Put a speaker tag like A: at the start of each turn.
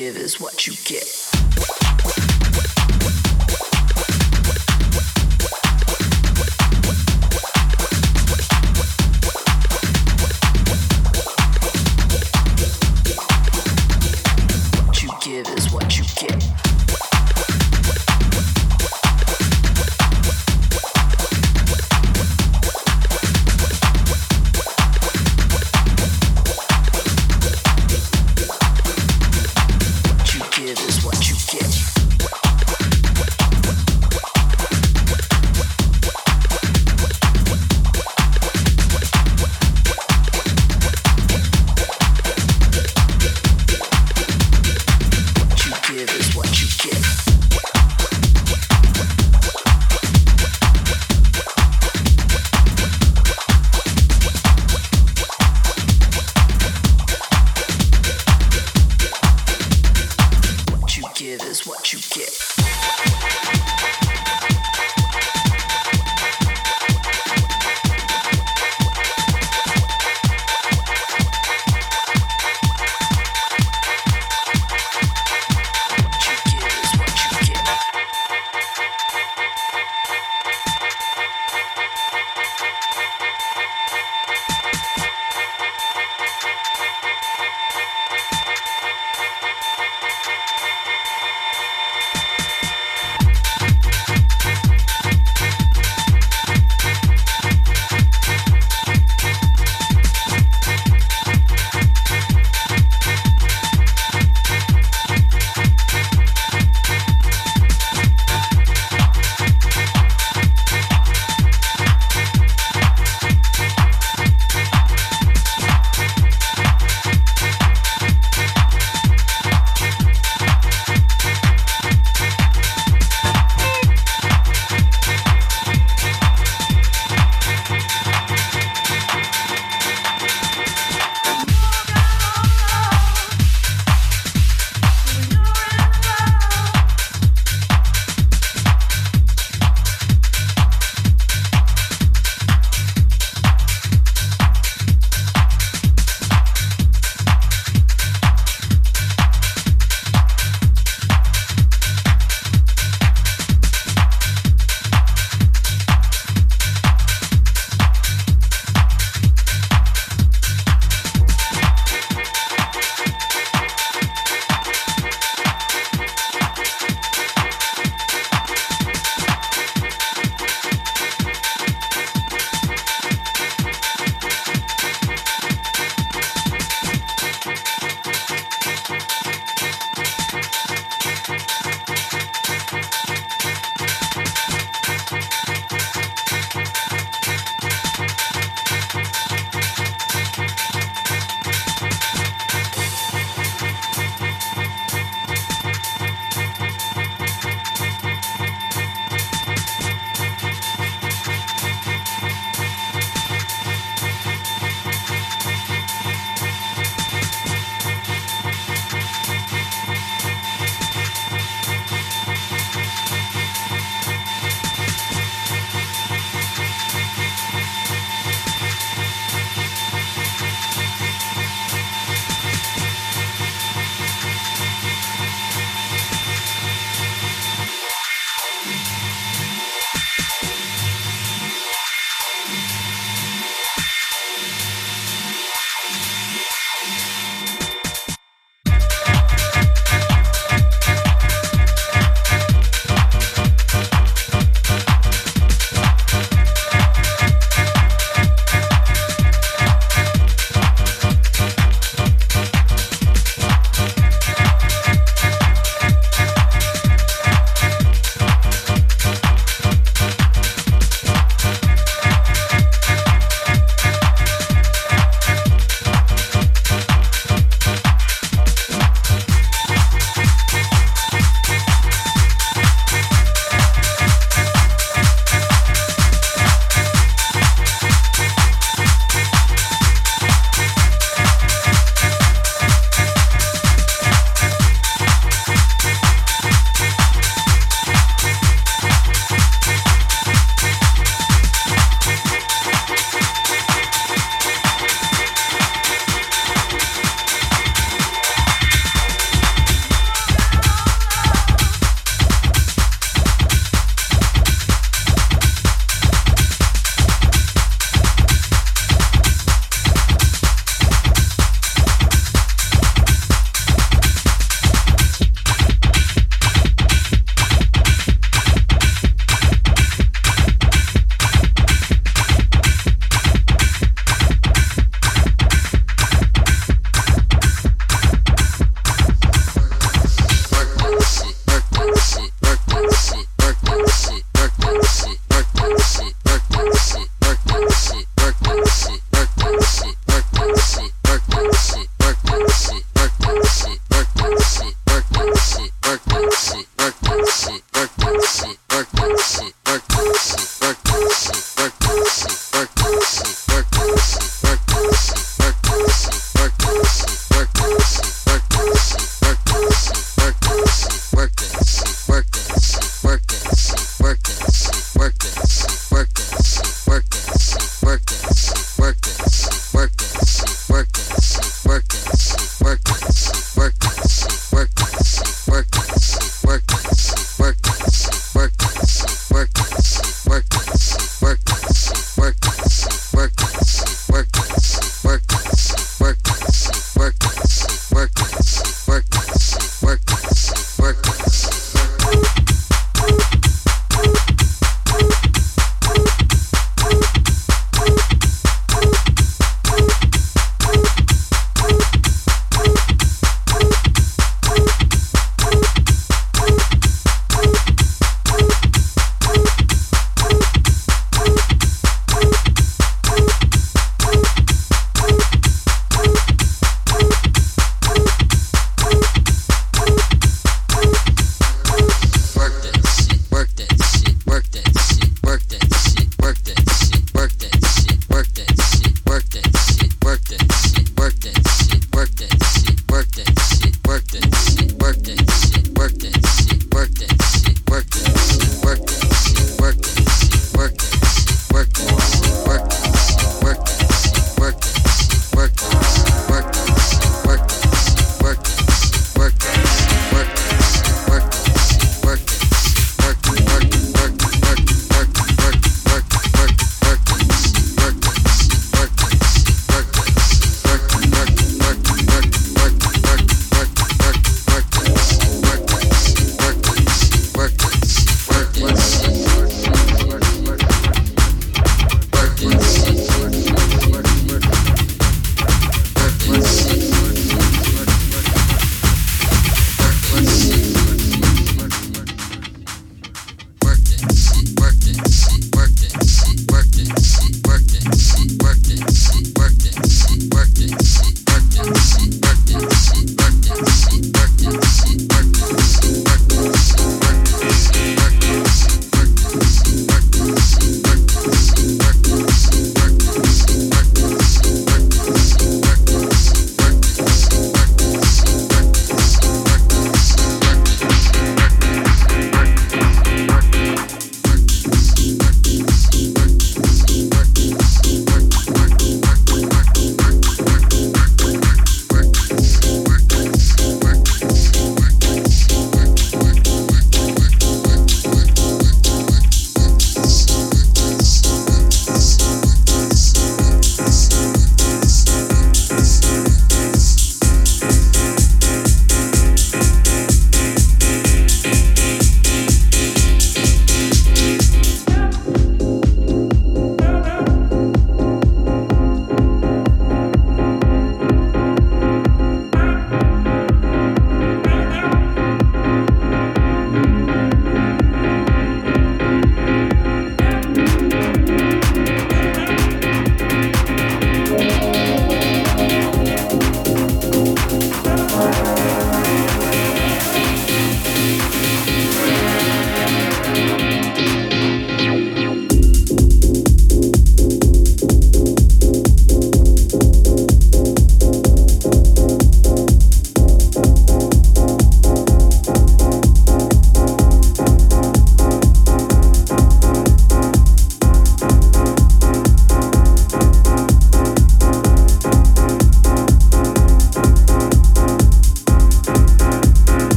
A: give is what you get.